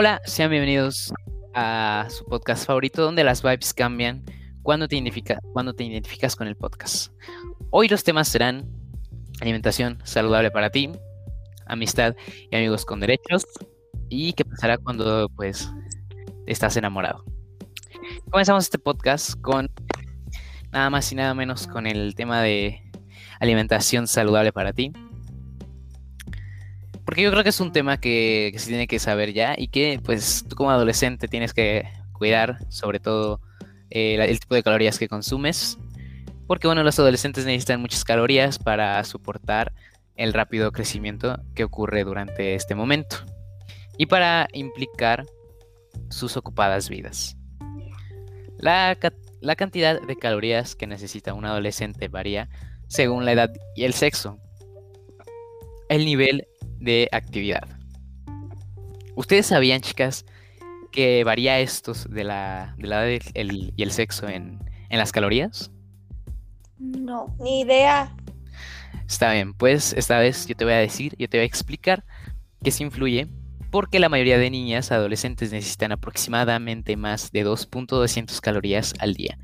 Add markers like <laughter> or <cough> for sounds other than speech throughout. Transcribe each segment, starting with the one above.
Hola, sean bienvenidos a su podcast favorito donde las vibes cambian cuando te, cuando te identificas con el podcast. Hoy los temas serán alimentación saludable para ti, amistad y amigos con derechos y qué pasará cuando pues estás enamorado. Comenzamos este podcast con nada más y nada menos con el tema de alimentación saludable para ti. Yo creo que es un tema que, se tiene que saber ya y que pues tú como adolescente tienes que cuidar sobre todo eh, el tipo de calorías que consumes. Porque bueno, los adolescentes necesitan muchas calorías para soportar el rápido crecimiento que ocurre durante este momento y para implicar sus ocupadas vidas. La, la cantidad de calorías que necesita un adolescente varía según la edad y el sexo. El nivel de actividad. ¿Ustedes sabían, chicas, que varía esto de la, de la edad y el sexo en, en las calorías? No, ni idea. Está bien, pues esta vez yo te voy a decir, yo te voy a explicar qué se influye, porque la mayoría de niñas adolescentes necesitan aproximadamente más de 2.200 calorías al día,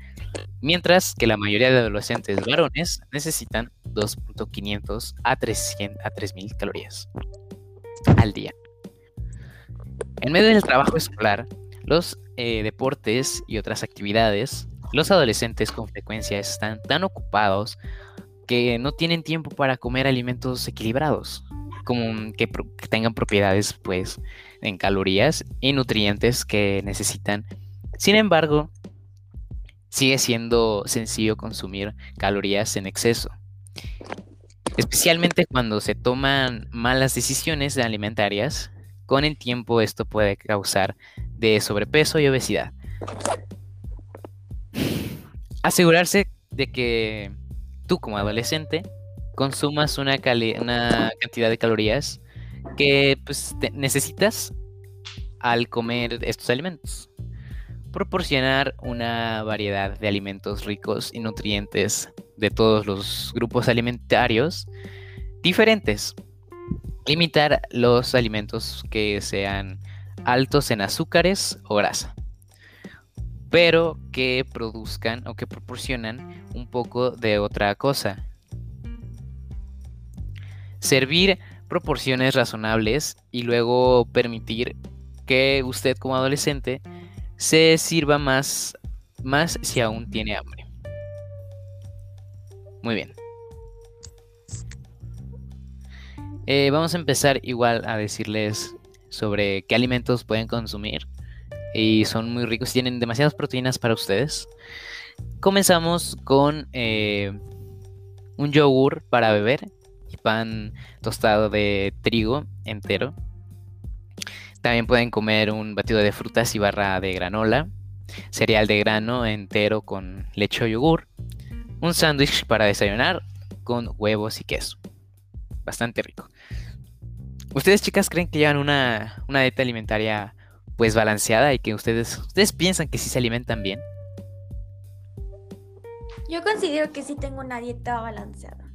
mientras que la mayoría de adolescentes varones necesitan 2.500 a 300 a 3000 calorías al día. En medio del trabajo escolar, los eh, deportes y otras actividades, los adolescentes con frecuencia están tan ocupados que no tienen tiempo para comer alimentos equilibrados, que, que tengan propiedades pues en calorías y nutrientes que necesitan. Sin embargo, sigue siendo sencillo consumir calorías en exceso. Especialmente cuando se toman malas decisiones alimentarias, con el tiempo esto puede causar de sobrepeso y obesidad. Asegurarse de que tú como adolescente consumas una, cantidad de calorías que pues, necesitas al comer estos alimentos proporcionar una variedad de alimentos ricos y nutrientes de todos los grupos alimentarios diferentes. Limitar los alimentos que sean altos en azúcares o grasa, pero que produzcan o que proporcionan un poco de otra cosa. Servir proporciones razonables y luego permitir que usted como adolescente se sirva más, más si aún tiene hambre. Muy bien. Eh, vamos a empezar igual a decirles sobre qué alimentos pueden consumir. Y son muy ricos, tienen demasiadas proteínas para ustedes. Comenzamos con eh, un yogur para beber y pan tostado de trigo entero. También pueden comer un batido de frutas y barra de granola, cereal de grano entero con leche o yogur, un sándwich para desayunar con huevos y queso. Bastante rico. ¿Ustedes chicas creen que llevan una, una dieta alimentaria pues balanceada y que ustedes, ustedes piensan que sí se alimentan bien? Yo considero que sí tengo una dieta balanceada.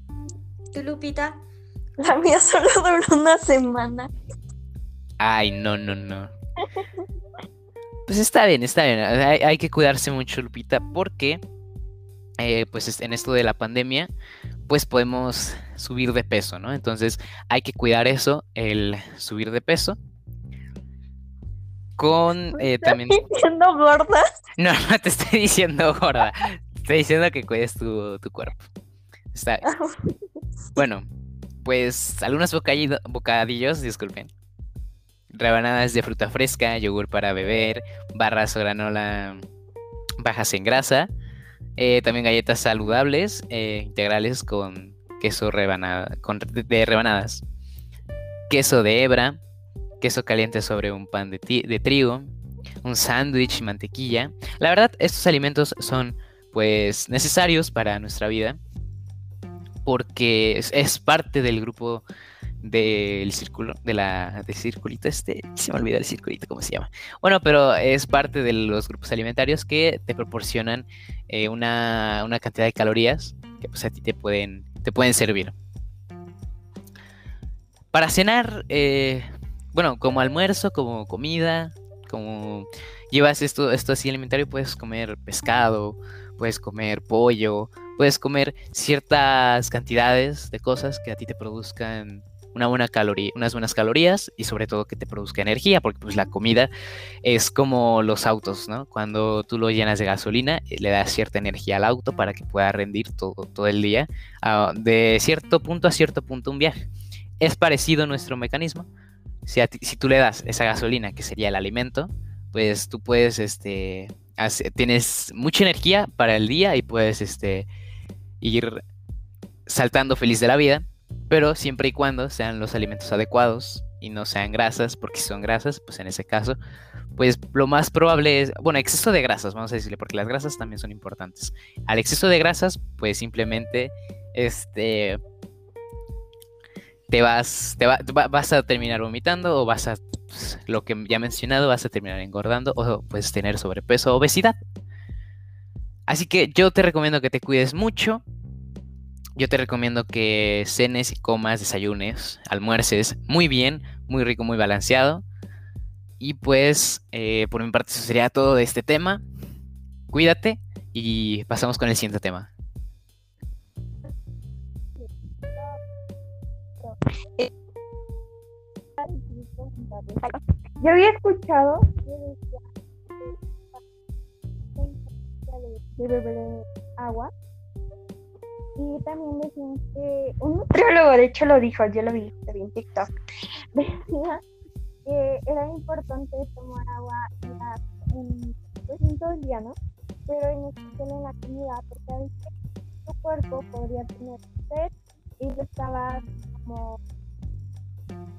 ¿Tú, Lupita? La mía <laughs> solo duró una semana. Ay, no, no, no. Pues está bien, está bien. Hay, que cuidarse mucho, Lupita, porque eh, pues en esto de la pandemia, pues podemos subir de peso, ¿no? Entonces hay que cuidar eso, el subir de peso. Con eh, también. ¿Estás diciendo gorda? <laughs> No, no te estoy diciendo gorda. estoy diciendo que cuides tu, tu cuerpo. Está bien. Bueno, pues algunos bocadillos, disculpen rebanadas de fruta fresca, yogur para beber, barras o granola bajas en grasa, eh, también galletas saludables eh, integrales con queso de rebanadas, queso de hebra, queso caliente sobre un pan de, de trigo, un sándwich, mantequilla. La verdad, estos alimentos son pues necesarios para nuestra vida porque es parte del grupo del círculo, de la, del circulito este, se me olvida el circulito, ¿cómo se llama? Bueno, pero es parte de los grupos alimentarios que te proporcionan eh, una, cantidad de calorías que pues a ti te pueden, te pueden servir. Para cenar, eh, bueno, como almuerzo, como comida, como llevas esto, esto así alimentario, puedes comer pescado, puedes comer pollo, puedes comer ciertas cantidades de cosas que a ti te produzcan una buena unas buenas calorías y sobre todo que te produzca energía, porque pues la comida es como los autos, ¿no? Cuando tú lo llenas de gasolina, eh, le das cierta energía al auto para que pueda rendir todo, todo el día, ah, de cierto punto a cierto punto un viaje. Es parecido nuestro mecanismo. Si, si tú le das esa gasolina, que sería el alimento, pues tú puedes, este, tienes mucha energía para el día y puedes, este, ir saltando feliz de la vida pero siempre y cuando sean los alimentos adecuados y no sean grasas, porque si son grasas, pues en ese caso, pues lo más probable es, bueno, exceso de grasas, vamos a decirle, porque las grasas también son importantes. Al exceso de grasas, pues simplemente, este, te vas, te vas a terminar vomitando o vas a, pues, lo que ya he mencionado, vas a terminar engordando o puedes tener sobrepeso o obesidad. Así que yo te recomiendo que te cuides mucho, yo te recomiendo que cenes y comas, desayunes, almuerces muy bien, muy rico, muy balanceado. Y pues, eh, por mi parte, eso sería todo de este tema. Cuídate y pasamos con el siguiente tema. Yo había escuchado de beber agua y también decían que un nutriólogo, de hecho lo dijo, yo lo vi, en TikTok, <laughs> decía que era importante tomar agua en, pues, en todo el día, ¿no? Pero en especial en la comida, porque a veces tu cuerpo podría tener sed y lo estaba como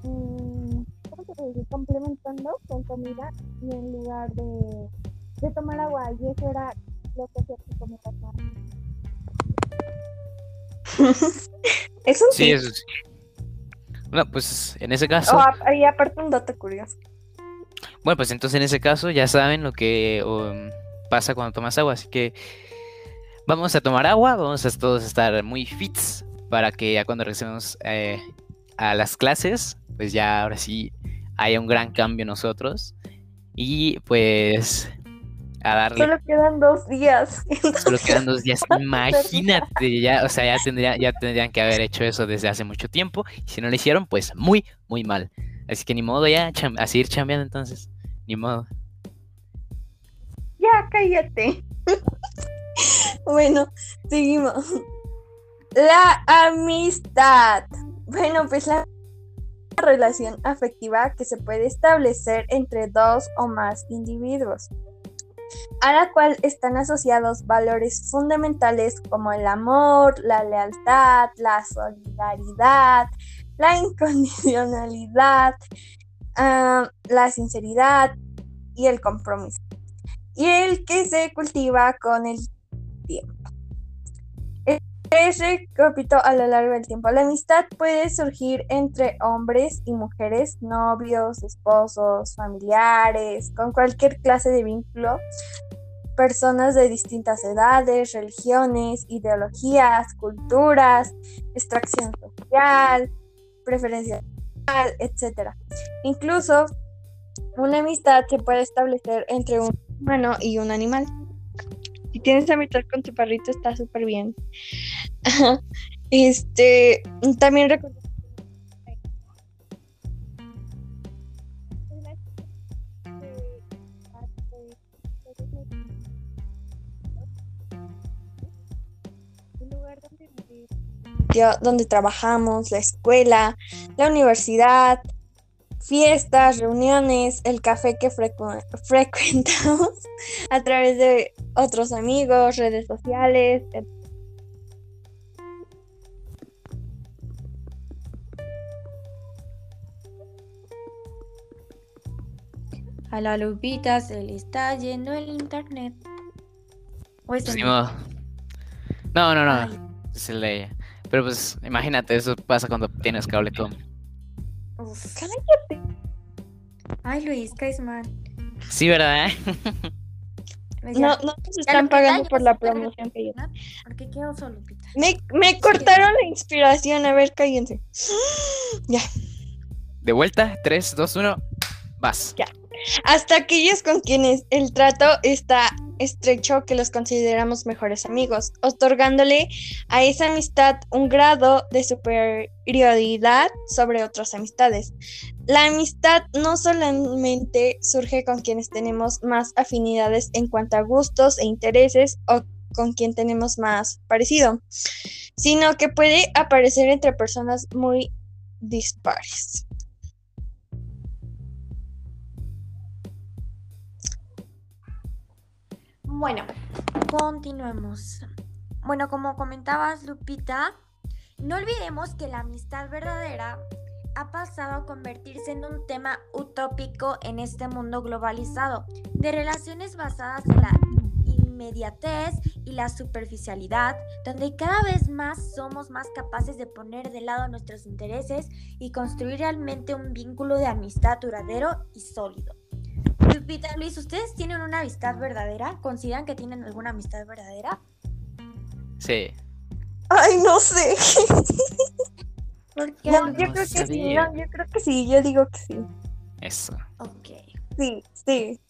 mm, ¿cómo se dice? complementando con comida y en lugar de, de tomar agua y eso era lo que hacía tu comida <laughs> eso sí. eso sí. Bueno, pues en ese caso. Oh, y aparte un dato curioso. Bueno, pues entonces en ese caso ya saben lo que um, pasa cuando tomas agua. Así que vamos a tomar agua, vamos a todos estar muy fits para que ya cuando regresemos eh, a las clases, pues ya ahora sí haya un gran cambio nosotros. Y pues Solo quedan dos días. <laughs> Solo quedan dos días. Imagínate, ya, o sea, ya tendría, ya tendrían que haber hecho eso desde hace mucho tiempo. Y si no lo hicieron, pues muy, muy mal. Así que ni modo ya, a seguir chambeando entonces. Ni modo. Ya, cállate. <laughs> bueno, seguimos. La amistad. Bueno, pues la relación afectiva que se puede establecer entre dos o más individuos a la cual están asociados valores fundamentales como el amor, la lealtad, la solidaridad, la incondicionalidad, ah, la sinceridad y el compromiso. Y el que se cultiva con el tiempo. Ese repito a lo largo del tiempo. La amistad puede surgir entre hombres y mujeres, novios, esposos, familiares, con cualquier clase de vínculo, personas de distintas edades, religiones, ideologías, culturas, extracción social, preferencia social, etc. Incluso una amistad se puede establecer entre un humano y un animal. Si tienes amistad con tu perrito está súper bien. <laughs> este, también recuerdo donde trabajamos, la escuela, la universidad, fiestas, reuniones, el café que <laughs> frecuentamos a través de otros amigos, redes sociales. A la Lupita se le está yendo el internet. Pues no, no, no. Se le pero pues imagínate, eso pasa cuando tienes cable Cállate. Ay, Luis, caes mal. Sí, ¿verdad? <laughs> No, no nos están pagando por la promoción que yo. ¿Por qué quedo solo, Me, me cortaron la inspiración. A ver, cállense. <gasps> Ya. De vuelta, 3, 2, 1, vas. Ya. Hasta aquellos con quienes el trato está estrecho que los consideramos mejores amigos, otorgándole a esa amistad un grado de superioridad sobre otras amistades. La amistad no solamente surge con quienes tenemos más afinidades en cuanto a gustos e intereses o con quien tenemos más parecido, sino que puede aparecer entre personas muy dispares. Bueno, continuemos. Bueno, como comentabas, Lupita, no olvidemos que la amistad verdadera ha pasado a convertirse en un tema utópico en este mundo globalizado, de relaciones basadas en la inmediatez y la superficialidad, donde cada vez más somos más capaces de poner de lado nuestros intereses y construir realmente un vínculo de amistad duradero y sólido. Lupita, Luis, ¿ustedes tienen una amistad verdadera? ¿Consideran que tienen alguna amistad verdadera? Sí. Ay, no sé. <laughs> ¿Por qué? No, yo creo que sí, no, yo creo que sí, yo digo que sí. Eso. Ok. Sí, sí.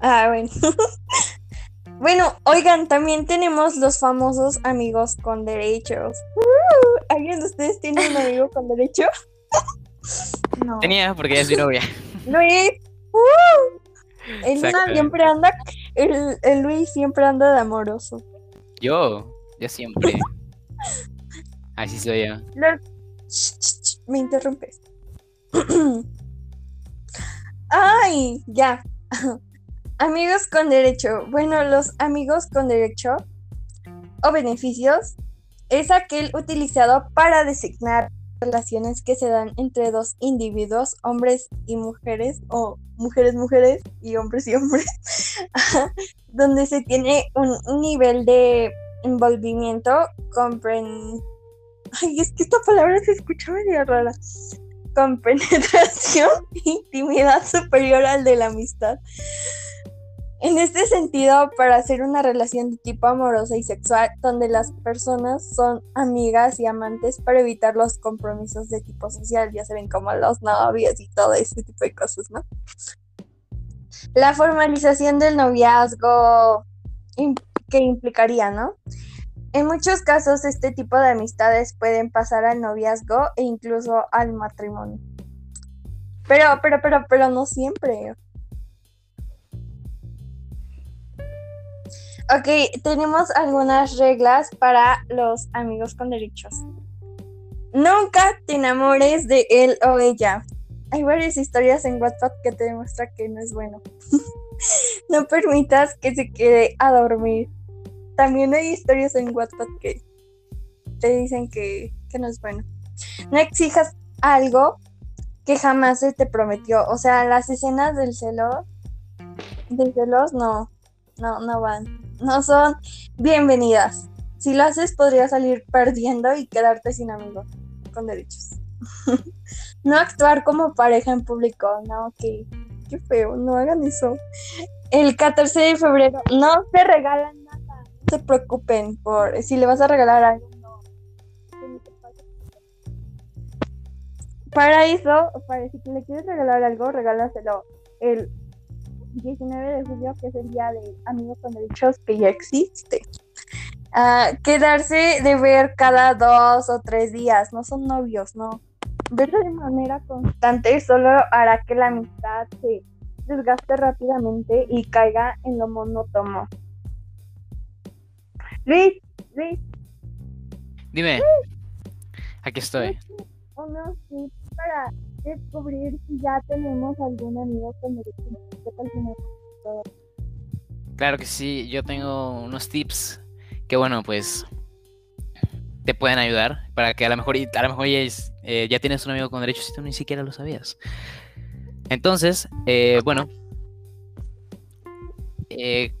Ah, bueno. <laughs> bueno, oigan, también tenemos los famosos amigos con derechos. Uh, ¿Alguien de ustedes tiene un amigo con derecho? <laughs> No. Tenía porque es mi novia. Luis. Uh, el siempre anda, el, el Luis siempre anda de amoroso. Yo, yo siempre. Así soy yo. Lo- Me interrumpes. <clears throat> Ay, ya. <laughs> Amigos con derecho. Bueno, los amigos con derecho o beneficios es aquel utilizado para designar relaciones que se dan entre dos individuos, hombres y mujeres, o mujeres, mujeres y hombres y hombres, <laughs> donde se tiene un, nivel de envolvimiento compren Ay, es que esta palabra se escucha medio rara. Con penetración e intimidad superior al de la amistad. En este sentido, para hacer una relación de tipo amorosa y sexual, donde las personas son amigas y amantes para evitar los compromisos de tipo social, ya saben, como los novios y todo ese tipo de cosas, ¿no? La formalización del noviazgo que implicaría, ¿no? En muchos casos, este tipo de amistades pueden pasar al noviazgo e incluso al matrimonio. Pero, pero, pero, pero no siempre. Ok, tenemos algunas reglas para los amigos con derechos. Nunca te enamores de él o ella. Hay varias historias en WhatsApp que te demuestran que no es bueno. <laughs> no permitas que se quede a dormir. También hay historias en WhatsApp que te dicen que, que no es bueno. No exijas algo que jamás se te prometió. O sea, las escenas del celo, del celos no, no, no van. No son bienvenidas. Si lo haces, podría salir perdiendo y quedarte sin amigos con derechos. <laughs> no actuar como pareja en público, no, que qué feo, no hagan eso. El 14 de febrero no se regalan nada, no se preocupen por si le vas a regalar algo. Para eso, para si le quieres regalar algo, regálaselo el 19 de julio, que es el día de amigos con derechos que ya existe. Ah, quedarse de ver cada dos o tres días, no son novios, no. Verse de manera constante solo hará que la amistad se desgaste rápidamente y caiga en lo monótono. Luis, Luis, Dime. Aquí estoy. unos tips para descubrir si ya tenemos algún amigo con derechos. ¿Qué tal si nos- Claro que sí, yo tengo unos tips que bueno, pues te pueden ayudar para que a lo mejor a lo mejor eh, ya tienes un amigo con derechos y tú ni siquiera lo sabías. Entonces, eh, bueno, eh,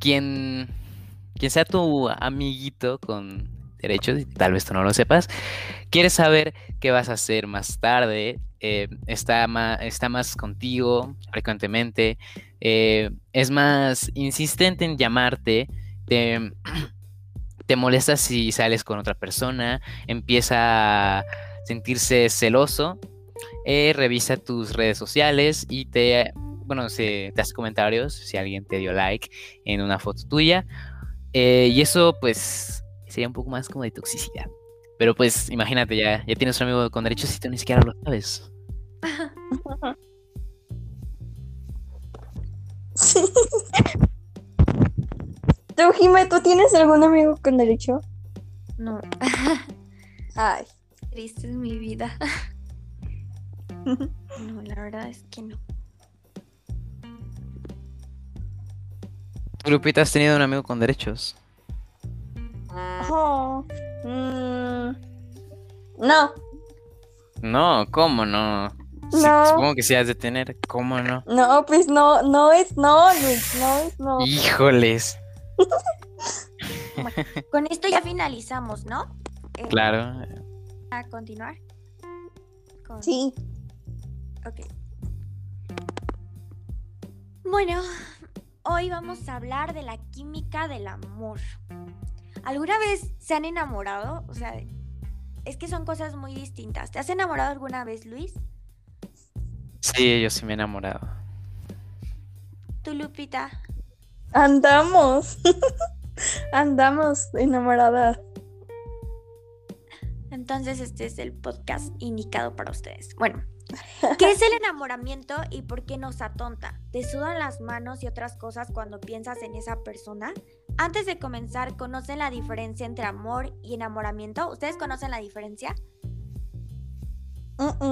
quien, quien sea tu amiguito con derechos, tal vez tú no lo sepas, quiere saber qué vas a hacer más tarde, eh, está, más, está más contigo frecuentemente, eh, es más insistente en llamarte, te, <clears throat> te molesta si sales con otra persona, empieza, sentirse celoso, eh, revisa tus redes sociales y te, bueno, te hace comentarios si alguien te dio like en una foto tuya. Y eso, pues, sería un poco más como de toxicidad. Pero pues, imagínate, ya, ya tienes un amigo con derechos y tú ni siquiera lo sabes. <laughs> ¿Tú, Jime, tú tienes algún amigo con derecho? No. <laughs> Ay. Triste es mi vida. <laughs> No, la verdad es que no. Lupita, ¿has tenido un amigo con derechos? Oh, mm, no, No, ¿cómo no? Sí, No. Supongo que sí has de tener, ¿cómo no? no, pues no, no es no, Luis, no es no. Híjoles, Con esto ya finalizamos, ¿no? Eh, claro. A continuar. Con- Sí. Ok. Bueno, hoy vamos a hablar de la química del amor. ¿Alguna vez se han enamorado? O sea, es que son cosas muy distintas. ¿Te has enamorado alguna vez, Luis? Sí, yo sí me he enamorado. ¿Tú, Lupita? Andamos. <laughs> Andamos enamoradas. Entonces este es el podcast indicado para ustedes. Bueno, ¿qué es el enamoramiento y por qué nos atonta? ¿Te sudan las manos y otras cosas cuando piensas en esa persona? Antes de comenzar, ¿conocen la diferencia entre amor y enamoramiento? ¿Ustedes conocen la diferencia?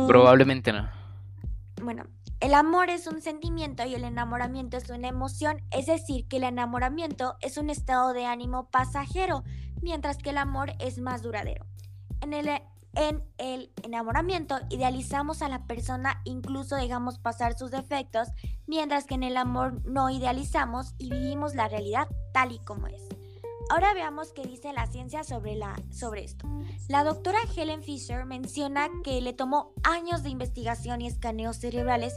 Probablemente no. Bueno, el amor es un sentimiento y el enamoramiento es una emoción, es decir, que el enamoramiento es un estado de ánimo pasajero, mientras que el amor es más duradero. En el, en el enamoramiento idealizamos a la persona, incluso dejamos pasar sus defectos, mientras que en el amor no idealizamos y vivimos la realidad tal y como es. Ahora veamos qué dice la ciencia sobre, la, sobre esto. La doctora Helen Fisher menciona que le tomó años de investigación y escaneos cerebrales,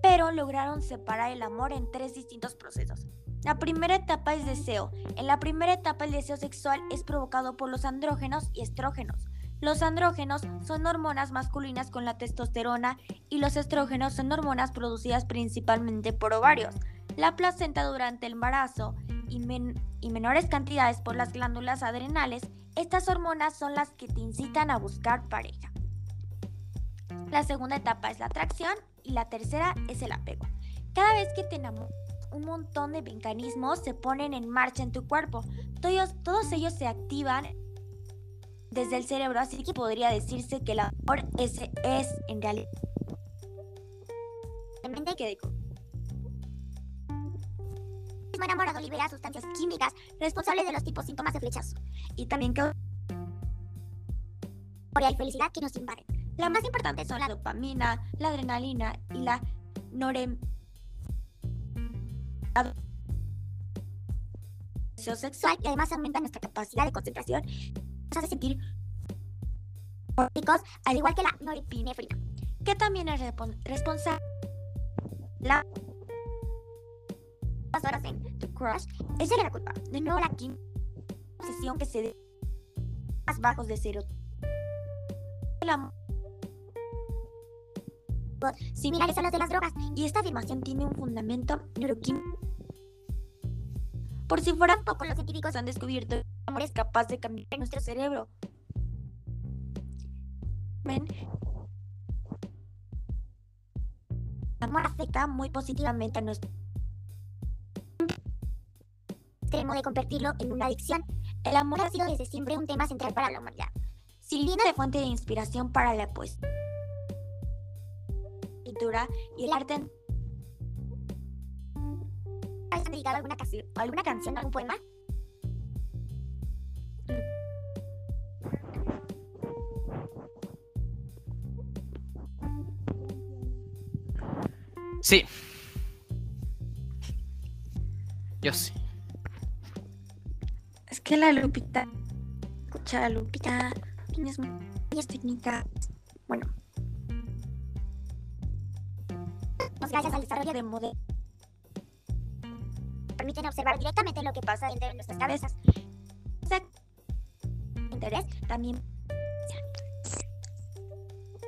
pero lograron separar el amor en tres distintos procesos. La primera etapa es deseo. En la primera etapa el deseo sexual es provocado por los andrógenos y estrógenos. Los andrógenos son hormonas masculinas con la testosterona y los estrógenos son hormonas producidas principalmente por ovarios. La placenta durante el embarazo y, men- y menores cantidades por las glándulas adrenales, estas hormonas son las que te incitan a buscar pareja. La segunda etapa es la atracción y la tercera es el apego. Cada vez que te enamoras, un montón de mecanismos se ponen en marcha en tu cuerpo. Todos ellos se activan desde el cerebro, así que podría decirse que el amor es, es en realidad... Que mismo enamorado libera sustancias químicas responsables de los tipos síntomas de flechazo y también que y felicidad que nos invaden. Las más importantes son la dopamina, la adrenalina y la norem sexual y además aumenta nuestra capacidad de concentración hace sentir ricos, al igual que la norepinefrina, que también es responsable la las horas en crush, era la culpa. De nuevo la química obsesión que se dé más bajos de cero. Amor similares a los de las drogas y esta afirmación tiene un fundamento neuroquímico. Por si fueran pocos, los científicos han descubierto amor es capaz de cambiar nuestro cerebro. ¿Ven? El amor afecta muy positivamente a nuestro extremo de convertirlo en una adicción. El amor ha sido desde siempre un tema central para la humanidad, sirviendo de fuente de inspiración para la poesía, pintura y el arte. ¿Has dedicado alguna, canción, alguna canción, algún poema? Sí. Yo sí. Es que la Lupita, escucha, Lupita, tienes muchas técnicas. Bueno. Gracias al desarrollo de modelos. Permiten observar directamente lo que pasa dentro de nuestras cabezas. Interés también.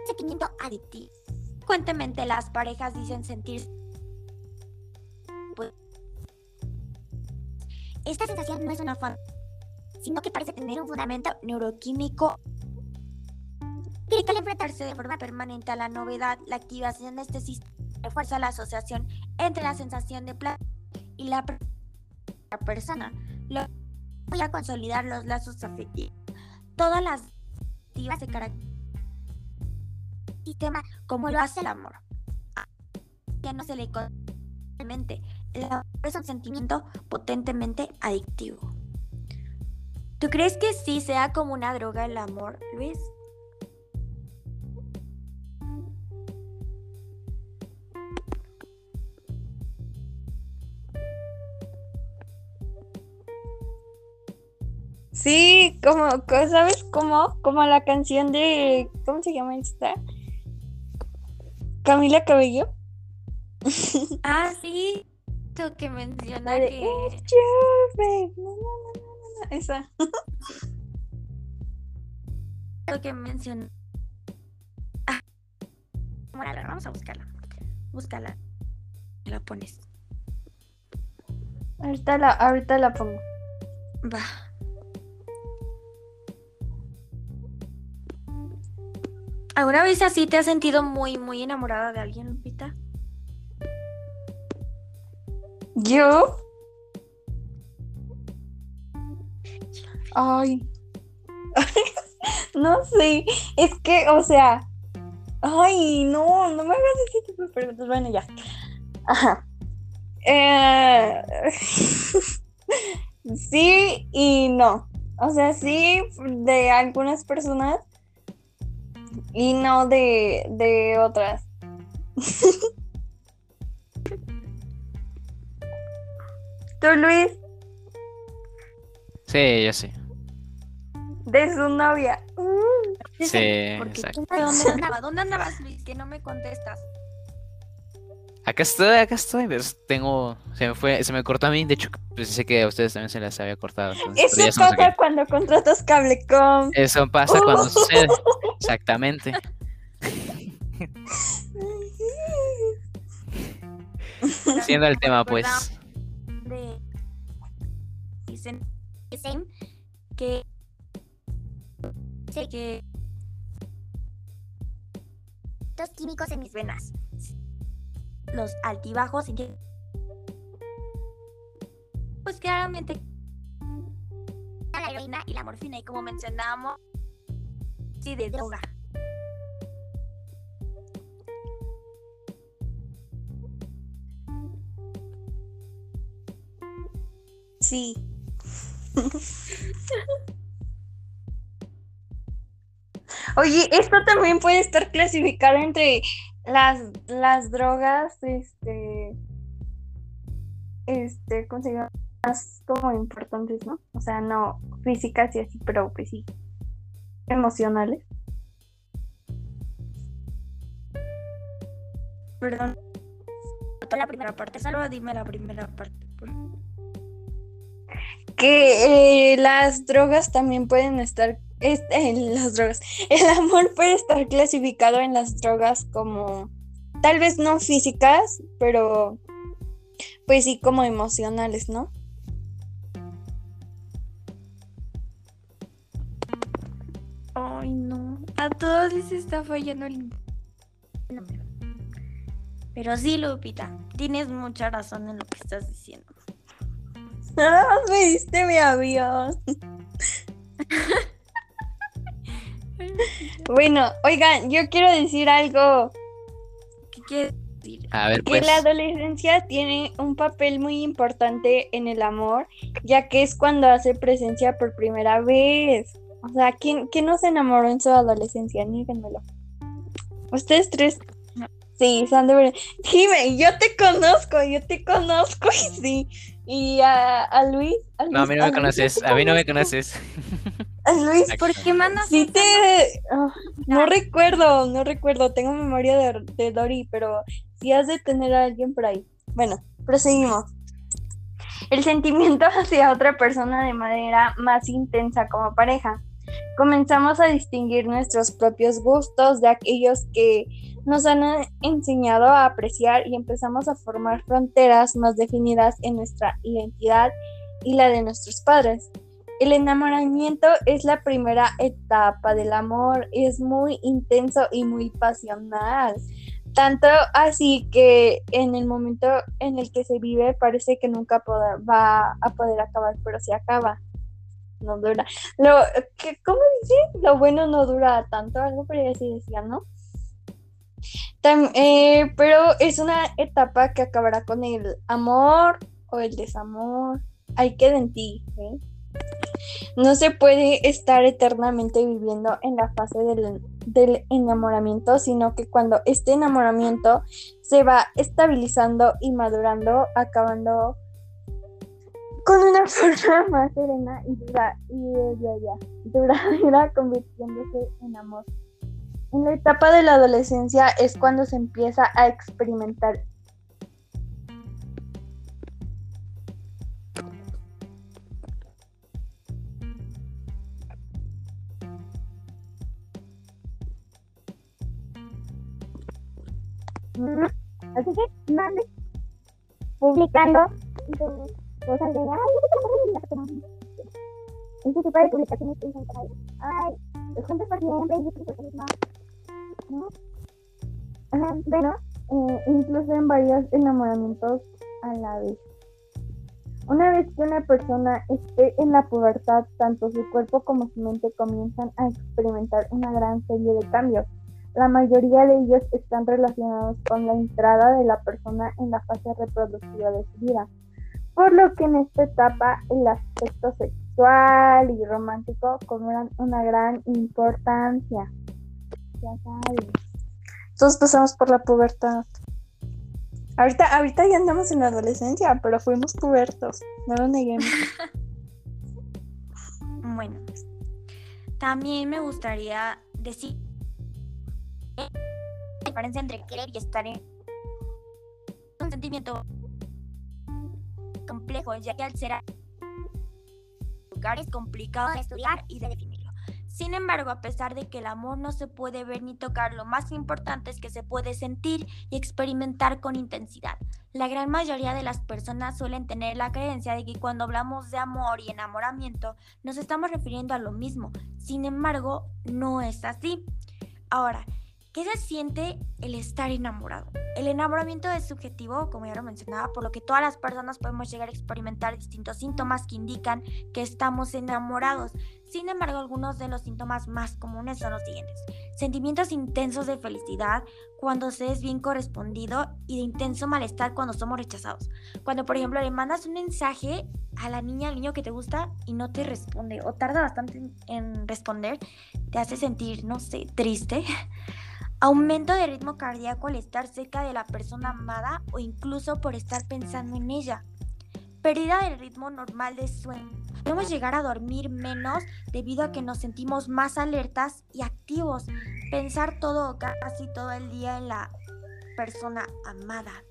sentimiento adictivo. Frecuentemente las parejas dicen sentir pues, esta sensación no es una falta, sino que parece tener un fundamento neuroquímico que al enfrentarse de forma permanente a la novedad, la activación de este sistema refuerza la asociación entre la sensación de placer y la, persona, lo voy a consolidar los lazos afectivos. Todas las activas se caracterizan sistema como lo hace el amor. Ya no se le mente. El amor es un sentimiento potentemente adictivo. ¿Tú crees que sí sea como una droga el amor, Luis? Sí, como, ¿sabes cómo? Como la canción de, ¿cómo se llama esta? Camila Cabello. <laughs> Ah, sí. Tú que menciona que... No, no, no, no, no, esa. <laughs> Lo que menciona... Ah. Bueno, vamos a buscarla. Búscala. La pones. Ahorita la, ahorita la pongo. Va. ¿Alguna vez así te has sentido muy, muy enamorada de alguien, Lupita? ¿Yo? Ay. <laughs> no sé. Es que, o sea. Ay, no, no me hagas ese tipo de preguntas. Bueno, ya. Ajá. Eh... <laughs> sí y no. O sea, sí, de algunas personas y no de, de otras. <laughs> ¿Tú, Luis? Sí, yo sí. De su novia. Sí, exacto. ¿Dónde andabas? <laughs> ¿Dónde andabas, Luis? Que no me contestas. Acá estoy, acá estoy. Pues, tengo, se me fue, se me cortó a mí. De hecho, pensé que a ustedes también se les había cortado. Eso pasa cuando contratas Cablecom. Eso pasa cuando <laughs> sucede. Exactamente. Siendo el tema, pues. Dicen, dicen que sé que químicos en mis venas los altibajos pues claramente la heroína y la morfina y como mencionábamos sí de droga. Sí. <laughs> Oye, esto también puede estar clasificado entre las, las drogas, este, este, ¿cómo se llama? Más como importantes, ¿no? O sea, no físicas y así, pero pues sí, emocionales. Perdón. La primera parte, solo dime la primera parte. Que eh, las drogas también pueden estar en las drogas. El amor puede estar clasificado en las drogas como, tal vez no físicas, pero pues sí como emocionales, ¿no? Ay, no. A todos les está fallando el... Pero sí, Lupita, tienes mucha razón en lo que estás diciendo. Más <laughs> me diste mi avión. <laughs> Bueno, oigan, yo quiero decir algo. ¿Qué decir? A ver, pues. Que la adolescencia tiene un papel muy importante en el amor, ya que es cuando hace presencia por primera vez. O sea, ¿quién, quién no se enamoró en su adolescencia? Níganmelo. Ustedes tres. Sí, verdad. Dime, yo te conozco, yo te conozco <laughs> y sí. Y a, Luis, No, a mí no me conoces, a mí no me conoces. Luis, ¿por qué mandas? Sí te... Ah, no recuerdo, no recuerdo, tengo memoria de, de Dory, pero sí has de tener a alguien por ahí. Bueno, proseguimos. El sentimiento <laughs> hacia otra persona de manera más intensa como pareja. comenzamos a distinguir nuestros propios gustos de aquellos que nos han enseñado a apreciar y empezamos a formar fronteras más definidas en nuestra identidad y la de nuestros padres. El enamoramiento es la primera etapa del amor, es muy intenso y muy pasional. Tanto así que en el momento en el que se vive parece que nunca va a poder acabar, pero se acaba. No dura. ¿Cómo dice? Lo bueno no dura tanto, algo pero así decía, ¿no? Eh, pero es una etapa que acabará con el amor o el desamor. Hay que en ti. ¿eh? No se puede estar eternamente viviendo en la fase del, enamoramiento, sino que cuando este enamoramiento se va estabilizando y madurando, acabando con una <laughs> forma más serena y dura, y ya, duradera, convirtiéndose en amor. En la etapa de la adolescencia es cuando se empieza a experimentar Así que mande publicando cosas de ay, este tipo de publicaciones que dicen ay, juntos por siempre y no. ¿No? Ajá, bueno, eh, incluso en varios enamoramientos a la vez. Una vez que una persona esté en la pubertad, tanto su cuerpo como su mente comienzan a experimentar una gran serie de cambios. La mayoría de ellos están relacionados con la entrada de la persona en la fase reproductiva de su vida, por lo que en esta etapa el aspecto sexual y romántico cobran una gran importancia. Ya sabes. Todos pasamos por la pubertad. Ahorita, ahorita ya andamos en la adolescencia, pero fuimos pubertos, no lo neguemos. <laughs> bueno, también me gustaría decir la diferencia entre querer y estar en un sentimiento complejo, ya que al ser lugar es complicado de estudiar y de definirlo. Sin embargo, a pesar de que el amor no se puede ver ni tocar, lo más importante es que se puede sentir y experimentar con intensidad. La gran mayoría de las personas suelen tener la creencia de que cuando hablamos de amor y enamoramiento nos estamos refiriendo a lo mismo. Sin embargo, no es así. Ahora, ¿Qué se siente el estar enamorado? El enamoramiento es subjetivo, como ya lo mencionaba, por lo que todas las personas podemos llegar a experimentar distintos síntomas que indican que estamos enamorados. Sin embargo, algunos de los síntomas más comunes son los siguientes. Sentimientos intensos de felicidad cuando se es bien correspondido y de intenso malestar cuando somos rechazados. Cuando, por ejemplo, le mandas un mensaje a la niña, al niño que te gusta y no te responde o tarda bastante en responder, te hace sentir, no sé, triste. <laughs> Aumento de ritmo cardíaco al estar cerca de la persona amada o incluso por estar pensando en ella. Pérdida del ritmo normal de sueño. Podemos llegar a dormir menos debido a que nos sentimos más alertas y activos. Pensar todo casi todo el día en la persona amada.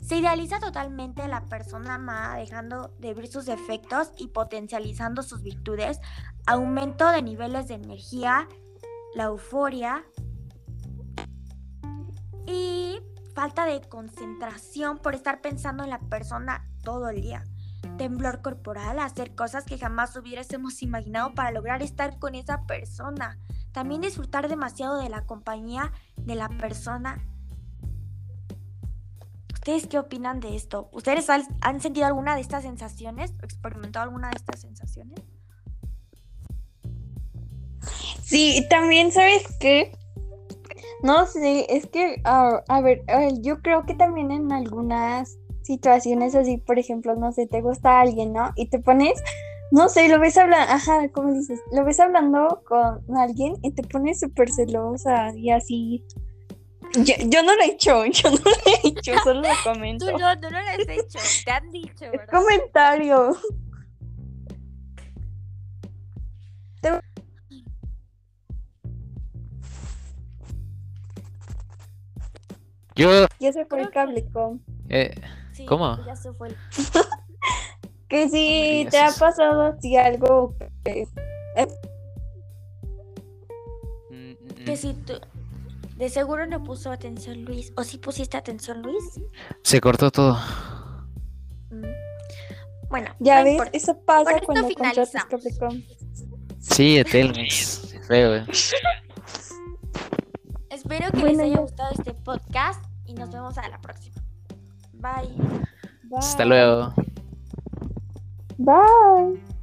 Se idealiza totalmente a la persona amada dejando de ver sus defectos y potencializando sus virtudes. Aumento de niveles de energía, la euforia, y falta de concentración por estar pensando en la persona todo el día. Temblor corporal, hacer cosas que jamás hubiésemos imaginado para lograr estar con esa persona. También disfrutar demasiado de la compañía de la persona. ¿Ustedes qué opinan de esto? ¿Ustedes han sentido alguna de estas sensaciones? ¿O experimentado alguna de estas sensaciones? Sí, también sabes que no sé, es que, a ver, yo creo que también en algunas situaciones así, por ejemplo, no sé, te gusta alguien, ¿no? Y te pones, no sé, lo ves hablando, ajá, como dices, lo ves hablando con alguien y te pones súper celosa y así. Yo, no lo he hecho, <laughs> yo no lo he hecho, solo lo <laughs> comento. Tú no, tú no lo has hecho, te han dicho, ¿verdad? comentario. Yo. Ya se fue el cable com. Eh, ¿Cómo? Ya se fue <laughs> que si te ha pasado así algo. Eh, que si tú... De seguro no puso atención Luis. ¿O sí pusiste atención Luis? Se cortó todo. Mm. Bueno, Ya no ves, importa. eso pasa esto cuando contratas. Capricorn. Sí, Etelmes. Feo, eh. <laughs> Espero que Bueno, les haya ya. gustado este podcast y nos vemos a la próxima. Bye. Hasta luego. Bye.